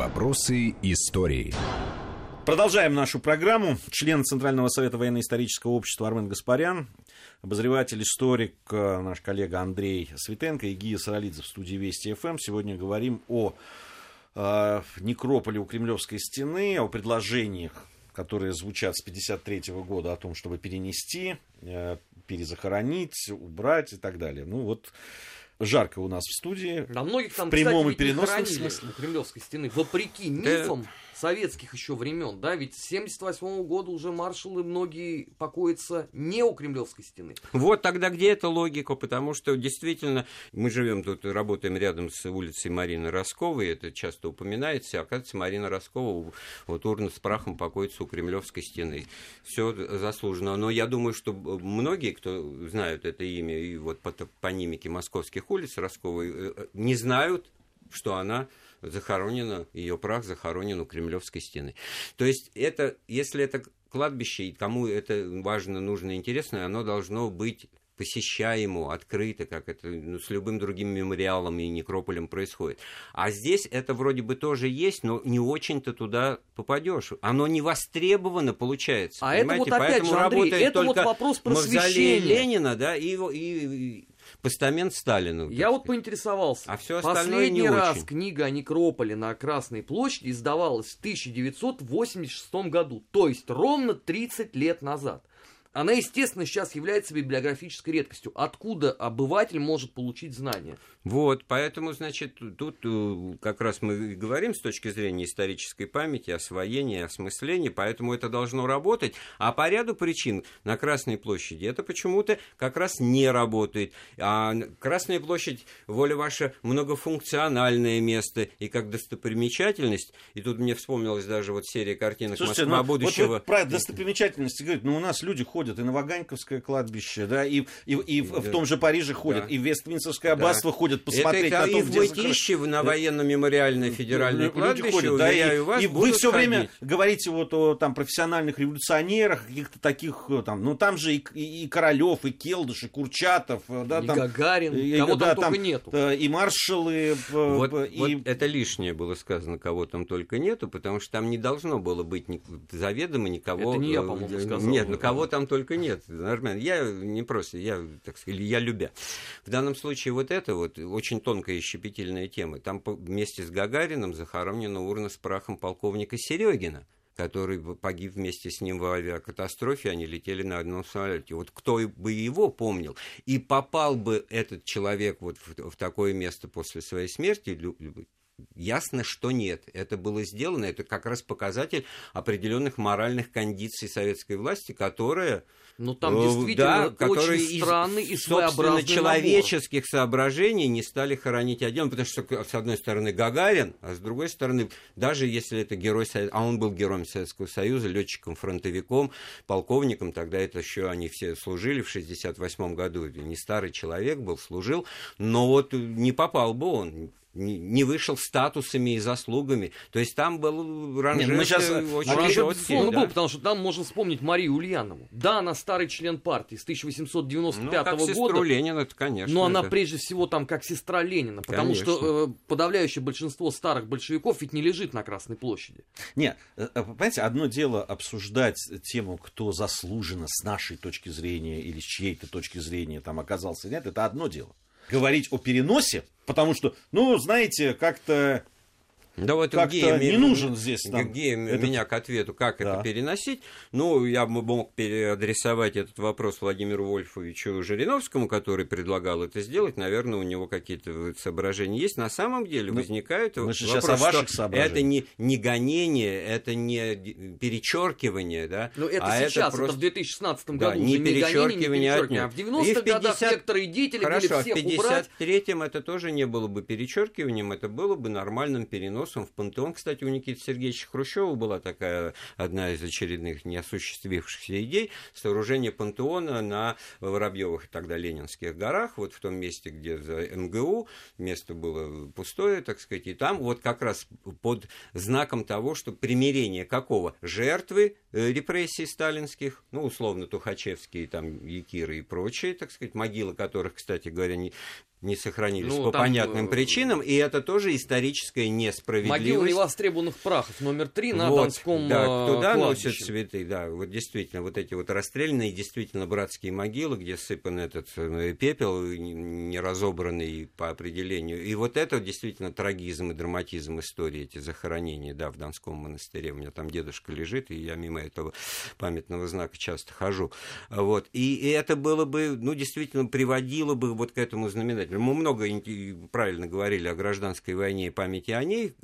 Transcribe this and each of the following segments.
Вопросы истории. Продолжаем нашу программу. Член Центрального совета военно-исторического общества Армен Гаспарян, обозреватель, историк, э, наш коллега Андрей Светенко и Гия Саралидзе в студии Вести ФМ. Сегодня говорим о э, некрополе у Кремлевской стены, о предложениях, которые звучат с 1953 года о том, чтобы перенести, э, перезахоронить, убрать и так далее. Ну вот жарко у нас в студии. Да, многих там, в прямом кстати, и переносном смысле. Кремлевской стены, вопреки мифам советских еще времен, да, ведь с 78 года уже маршалы многие покоятся не у Кремлевской стены. Вот тогда где эта логика? Потому что действительно мы живем тут, работаем рядом с улицей Марины Росковой, это часто упоминается, а оказывается, Марина Роскова, вот урна с прахом покоится у Кремлевской стены. Все заслуженно. Но я думаю, что многие, кто знают это имя и вот по топонимике московских улиц Росковой, э, не знают, что она захоронена, ее прах захоронен у Кремлевской стены. То есть это, если это кладбище, и кому это важно, нужно, интересно, оно должно быть посещаемо, открыто, как это ну, с любым другим мемориалом и некрополем происходит. А здесь это вроде бы тоже есть, но не очень-то туда попадешь. Оно не востребовано, получается. А это понимаете? вот опять Поэтому же, Андрей, это вот вопрос просвещения. Ленина, да, и, и постамент Сталину. Я вот сказать. поинтересовался. А всё остальное Последний не раз очень. книга о некрополе на Красной площади издавалась в 1986 году, то есть ровно 30 лет назад. Она, естественно, сейчас является библиографической редкостью. Откуда обыватель может получить знания? Вот, поэтому, значит, тут э, как раз мы и говорим с точки зрения исторической памяти, освоения, осмысления, поэтому это должно работать. А по ряду причин на Красной площади это почему-то как раз не работает. А Красная площадь, воля ваша, многофункциональное место и как достопримечательность. И тут мне вспомнилась даже вот серия картинок Слушайте, «Москва ну, вот будущего». вы про достопримечательности говорите, ну у нас люди ходят и на Ваганьковское кладбище, да, и, и, и в, в том же Париже ходят, Да. и в Вестминстерское аббатство Да. ходят посмотреть это на то, и в где захоронены. Мытищево, на военно-мемориальное федеральное Люди кладбище, ходят, да, и, вас, и вы все время ходить. говорите вот о там профессиональных революционерах, каких-то таких э, там, ну там же и, и, и Королев, и Келдыш, и Курчатов, э, да, И там, Гагарин, и- кого да, там только нету. э, и маршалы, Вот, и вот это лишнее было сказано, кого там только нету, потому что там не должно было быть ни- заведомо никого. Это не я, по-моему, сказал. Нет, ну кого там только нет. Нормально. Я не просто, я, так сказать, я любя. В данном случае вот это вот очень тонкая и щепетильная тема. Там вместе с Гагарином захоронена урна с прахом полковника Серегина который погиб вместе с ним в авиакатастрофе, они летели на одном самолете. Вот кто бы его помнил, и попал бы этот человек вот в, в такое место после своей смерти, Ясно, что нет. Это было сделано. Это как раз показатель определенных моральных кондиций советской власти, которая Ну там э, действительно да, которые очень из, странный и своеобразный набор. человеческих соображений не стали хоронить отдельно, потому что, с одной стороны, Гагарин, а с другой стороны, даже если это герой, а он был героем Советского Союза, летчиком-фронтовиком, полковником, тогда это еще они все служили в 68 году, не старый человек был, служил, но вот не попал бы он, не вышел статусами и заслугами. То есть там был ранжир мы щас- очень Ранжир, четкий, Безусловно, да. был, потому что там можно вспомнить Марию Ульянову. Да, она старый член партии с 1895 Ну, как сестру года. Ленина, это, конечно. Но она это- прежде всего там как сестра Ленина, потому Конечно. что э, подавляющее большинство старых большевиков ведь не лежит на Красной площади. Не, э, э, понимаете, одно дело обсуждать тему, кто заслуженно с нашей точки зрения или с чьей-то точки зрения там оказался нет, это одно дело. Говорить о переносе, потому что, ну, знаете, как-то Да вот Как-то где не нужен здесь там где этот- меня к ответу, как Да. это переносить. Ну, я бы мог переадресовать этот вопрос Владимиру Вольфовичу Жириновскому, который предлагал это сделать. Наверное, у него какие-то соображения есть. На самом деле Ну, возникает мы же вопрос, сейчас о ваших что соображениях. это не, не гонение, это не перечеркивание, да, Но это а сейчас, это, просто... в 2016 Да, году не уже не гонение, не перечеркивание, перечеркивание. А в отнюдь. 90-х И в годах 50 некоторые деятели Хорошо, были а в всех убрать. 53-м это тоже не было бы перечеркиванием, это было бы нормальным переносом в пантеон. Кстати, у Никиты Сергеевича Хрущева была такая одна из очередных неосуществившихся идей сооружение пантеона на Воробьевых тогда Ленинских горах, вот в том месте, где за МГУ, место было пустое, так сказать, и там вот как раз под знаком того, что примирение какого? Жертвы э, репрессий сталинских, ну, условно, Тухачевские, там, Якиры и прочие, так сказать, могилы которых, кстати говоря, не, не сохранились Ну, по там, понятным э, причинам, и это тоже историческая Могила несправедливость. невостребованных прахов номер три на Вот, Донском да, э, туда кладбище. носят цветы, да, вот действительно, вот эти вот расстрелянные, действительно братские могилы, где сыпан этот э, пепел, не- не разобранный по определению. И вот это действительно трагизм и драматизм истории, эти захоронения, да, в Донском монастыре. У меня там дедушка лежит, и я мимо этого памятного знака часто хожу. Вот. И, и это было бы, ну, действительно, приводило бы вот к этому знаменателю. Мы много правильно говорили о гражданской войне и памяти о ней,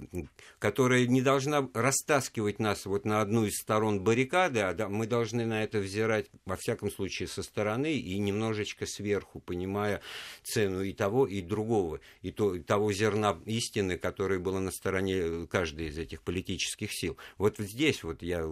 которая не должна растаскивать нас вот на одну из сторон баррикады, а мы должны на это взирать, во всяком случае, со стороны и немножечко сверху, понимая цену и того, и другого, и, то, и того зерна истины, которое было на стороне каждой из этих политических сил. Вот здесь вот я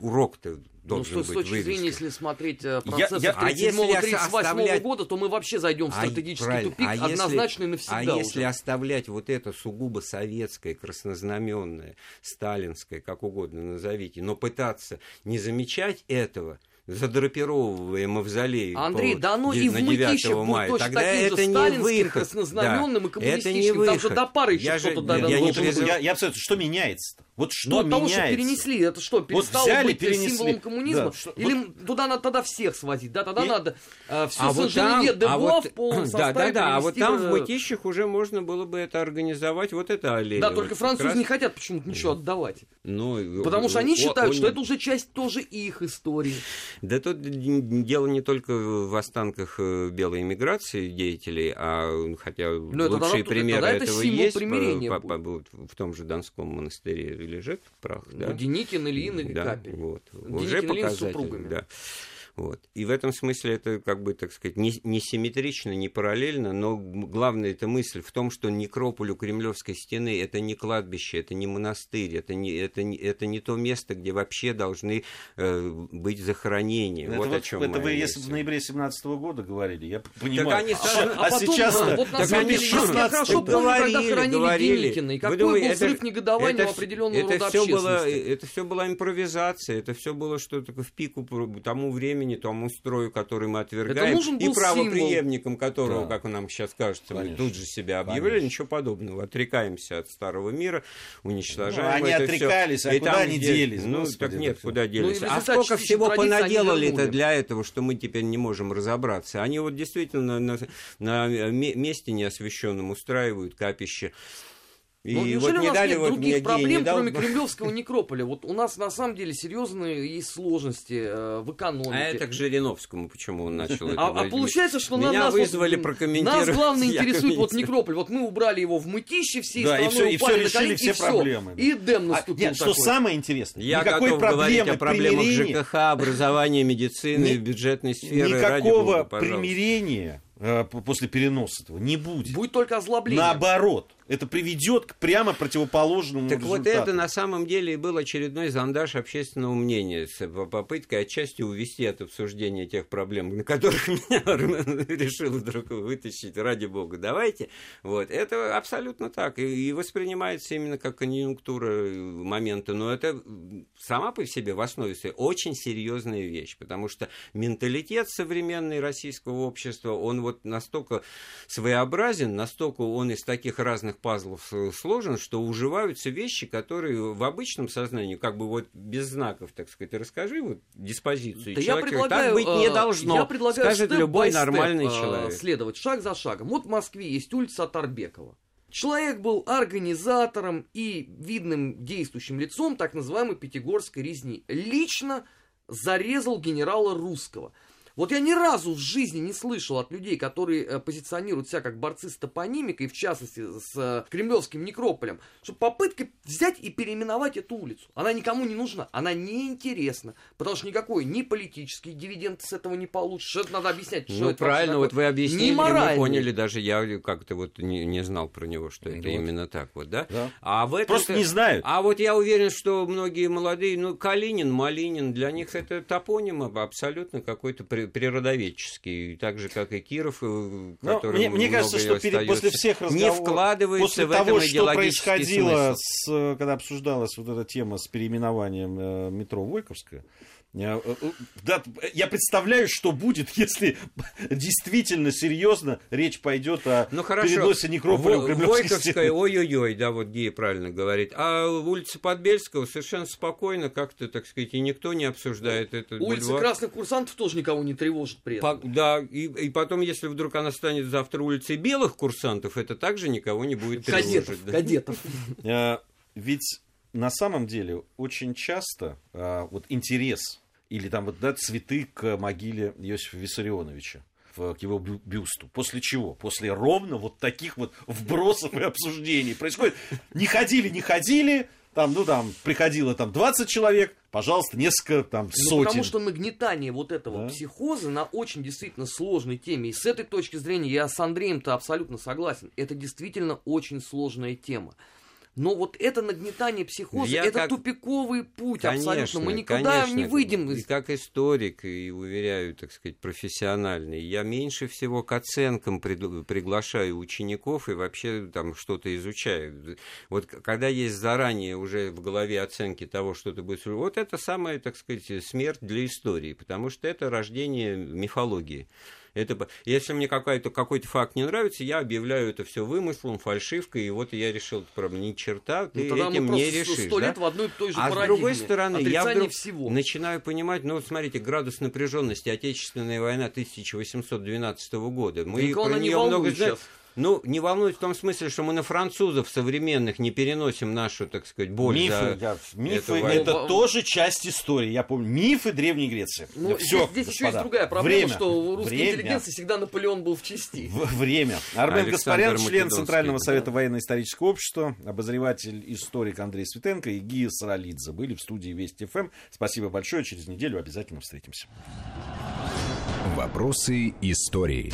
урок-то Ну, должен с, с быть точки зрения, если смотреть э, Я- процессы я- а если 37-38 оставлять- года, то мы вообще зайдем в А, стратегический правильно. тупик А если- однозначно и навсегда А уже. если оставлять вот это сугубо советское, краснознаменное, сталинское, как угодно назовите, но пытаться не замечать этого, задрапировывая мавзолей Андрей, по да оно и в на 9 мытищах будет мая, точно тогда таким же это не сталинским, выход. краснознаменным Да. и коммунистическим. Это не Там же до пары еще Я же- что-то я да, не призыв-. Я, я абсолютно, что меняется-то? Вот что Но от того, что меняется? перенесли, это что, перестало взяли, быть перенесли. символом коммунизма? Да, что- Или туда надо тогда всех свозить? Да, тогда И- надо все А вот там, де а вот, в полном да, составе да, да, а вот там в- Мытищах уже можно было бы это организовать, вот это аллея. Да, вот только французы раз. не хотят почему-то ничего отдавать. Ну, Потому что они считают, что это уже часть тоже их истории. Да тут дело не только в останках э, белой эмиграции деятелей, а хотя это лучшие тогда- примеры тогда это этого есть. примирения по- по- вот в том же Донском монастыре лежит прах, да? Ну, Деникин, Ильин и да, Капель. вот. Деникин, Уже Ильин с супругами. да. Вот. И в этом смысле это, как бы, так сказать, не, не симметрично, не параллельно, но главная эта мысль в том, что некрополь у Кремлевской стены это не кладбище, это не монастырь, это не, это не, это не то место, где вообще должны э, быть захоронения. Это вот вот- о чем это вы, если бы в ноябре 17 года говорили, я понимаю. они А, сразу- а а сейчас а, вот Так они деле, я что, хорошо помню, говорили, когда хоронили говорили. Деникина, и Вы какой думаете, был взрыв это- негодования это у определенного это рода все было. Это все была импровизация, это все было что-то в пику тому времени, тому строю, который мы отвергаем, и правоприемником которого, Да. как нам сейчас кажется, мы Конечно. тут же себя объявили, Конечно. ничего подобного. Отрекаемся от старого мира, уничтожаем Ну, они это отрекались, а И куда там они где- делись, Ну, господи, так нет, куда делись. Ну, а сколько всего понаделали-то для этого, что мы теперь не можем разобраться. Они вот действительно на, на ме- месте неосвещенном устраивают капище. И Ну, вот неужели не у нас дали нет вот мне других Гея не проблем, дал- кроме Кремлевского некрополя? Вот у нас на самом деле серьезные есть сложности э, в экономике. А это к Жириновскому, почему он начал это А, а говорить. получается, что на нас вызвали вот, прокомментировать. Нас главное интересует вот некрополь. Вот мы убрали его в мытище, всей Да, и страной и упали всё на решили колени, все и проблемы, да. И Эдем А, наступил нет, что самое интересное, Я никакой готов говорить проблемы о проблемах примирения, ЖКХ, образования, медицины, Ни- бюджетной сферы. никакого бога, примирения э, после переноса этого не будет. Будет только озлобление. Наоборот, это приведет к прямо противоположному Так вот результату. это на самом деле и был очередной зондаж общественного мнения с по- попыткой отчасти увести от обсуждения тех проблем, на которых меня решил вдруг вытащить, ради бога, давайте. Вот. Это абсолютно так. И, и воспринимается именно как конъюнктура э, момента. Но это сама по себе в основе своей очень серьезная вещь, потому что менталитет современный российского общества, он вот настолько своеобразен, настолько он из таких разных пазлов э, сложен, что уживаются вещи, которые в обычном сознании, как бы вот без знаков, так сказать, расскажи вот диспозицию Да я предлагаю, так быть не э, должно, я предлагаю скажет любой нормальный э, человек. следовать шаг за шагом. Вот в Москве есть улица Тарбекова. Человек был организатором и видным действующим лицом так называемой Пятигорской резни. Лично зарезал генерала Русского. Вот я ни разу в жизни не слышал от людей, которые э, позиционируют себя как борцы с топонимикой, в частности с э, кремлевским некрополем, что попытка взять и переименовать эту улицу, она никому не нужна, она неинтересна, потому что никакой ни политический дивиденд с этого не получишь, это надо объяснять, что Ну, это правильно, вот вы объяснили, Не мы поняли, даже я как-то вот не, не знал про него, что это Вот. именно так вот, да? Да. А в этом Просто не знают. А вот я уверен, что многие молодые, ну, Калинин, Малинин, для них это топоним абсолютно какой-то при- природоведческий, так же, как и Киров, э, Ну, который мне, мне кажется, что перед- после всех разговоров, не вкладывается после в того, этом что происходило, смысл. с, э, когда обсуждалась вот эта тема с переименованием э, метро Войковская, Э, э, да, я представляю, что будет, если действительно серьезно речь пойдет о ну, хорошо. переносе некрополя Во, Войковская, ой-ой-ой, да, вот Гея правильно говорит. А улица Подбельского совершенно спокойно, как-то, так сказать, и никто не обсуждает это. Улица бульвар. красных курсантов тоже никого не тревожит при этом. По, да, и, и потом, если вдруг она станет завтра улицей белых курсантов, это также никого не будет тревожить. Кадетов, да? кадетов. Э, ведь на самом деле очень часто вот интерес или там вот, да, цветы к могиле Иосифа Виссарионовича к его бюсту. После чего? После ровно вот таких вот вбросов и обсуждений происходит. Не ходили, не ходили, там, ну, там, приходило там 20 человек, пожалуйста, несколько там сотен. Ну, потому что нагнетание вот этого да? психоза на очень действительно сложной теме. И с этой точки зрения я с Андреем-то абсолютно согласен. Это действительно очень сложная тема. Но вот это нагнетание психоза, я это как... тупиковый путь конечно, абсолютно. Мы никогда конечно, не выйдем из... И как историк, и уверяю, так сказать, профессиональный, я меньше всего к оценкам пред... приглашаю учеников и вообще там что-то изучаю. Вот когда есть заранее уже в голове оценки того, что ты будешь... Вот это самая, так сказать, смерть для истории, потому что это рождение мифологии. Это, если мне какой-то какой факт не нравится, я объявляю это все вымыслом, фальшивкой, и вот я решил, правда, ни черта, ты ну, этим не решишь. Сто лет да? в одной и той же А с другой стороны, я вдруг всего. начинаю понимать, ну, вот смотрите, градус напряженности Отечественная война 1812 года. Мы Никого про нее много знаем. Ну, не волнуйтесь в том смысле, что мы на французов современных не переносим нашу, так сказать, боль Мифы, за да, мифы это ну, тоже часть истории. Я помню, мифы Древней Греции. Ну, да, все, здесь, здесь еще есть другая проблема, время, что у русской время. интеллигенции всегда Наполеон был в части. В, время. Армен Гаспарян, член Центрального совета военно-исторического общества, обозреватель, историк Андрей Светенко и Гия Саралидзе были в студии Вести ФМ. Спасибо большое. Через неделю обязательно встретимся. Вопросы истории.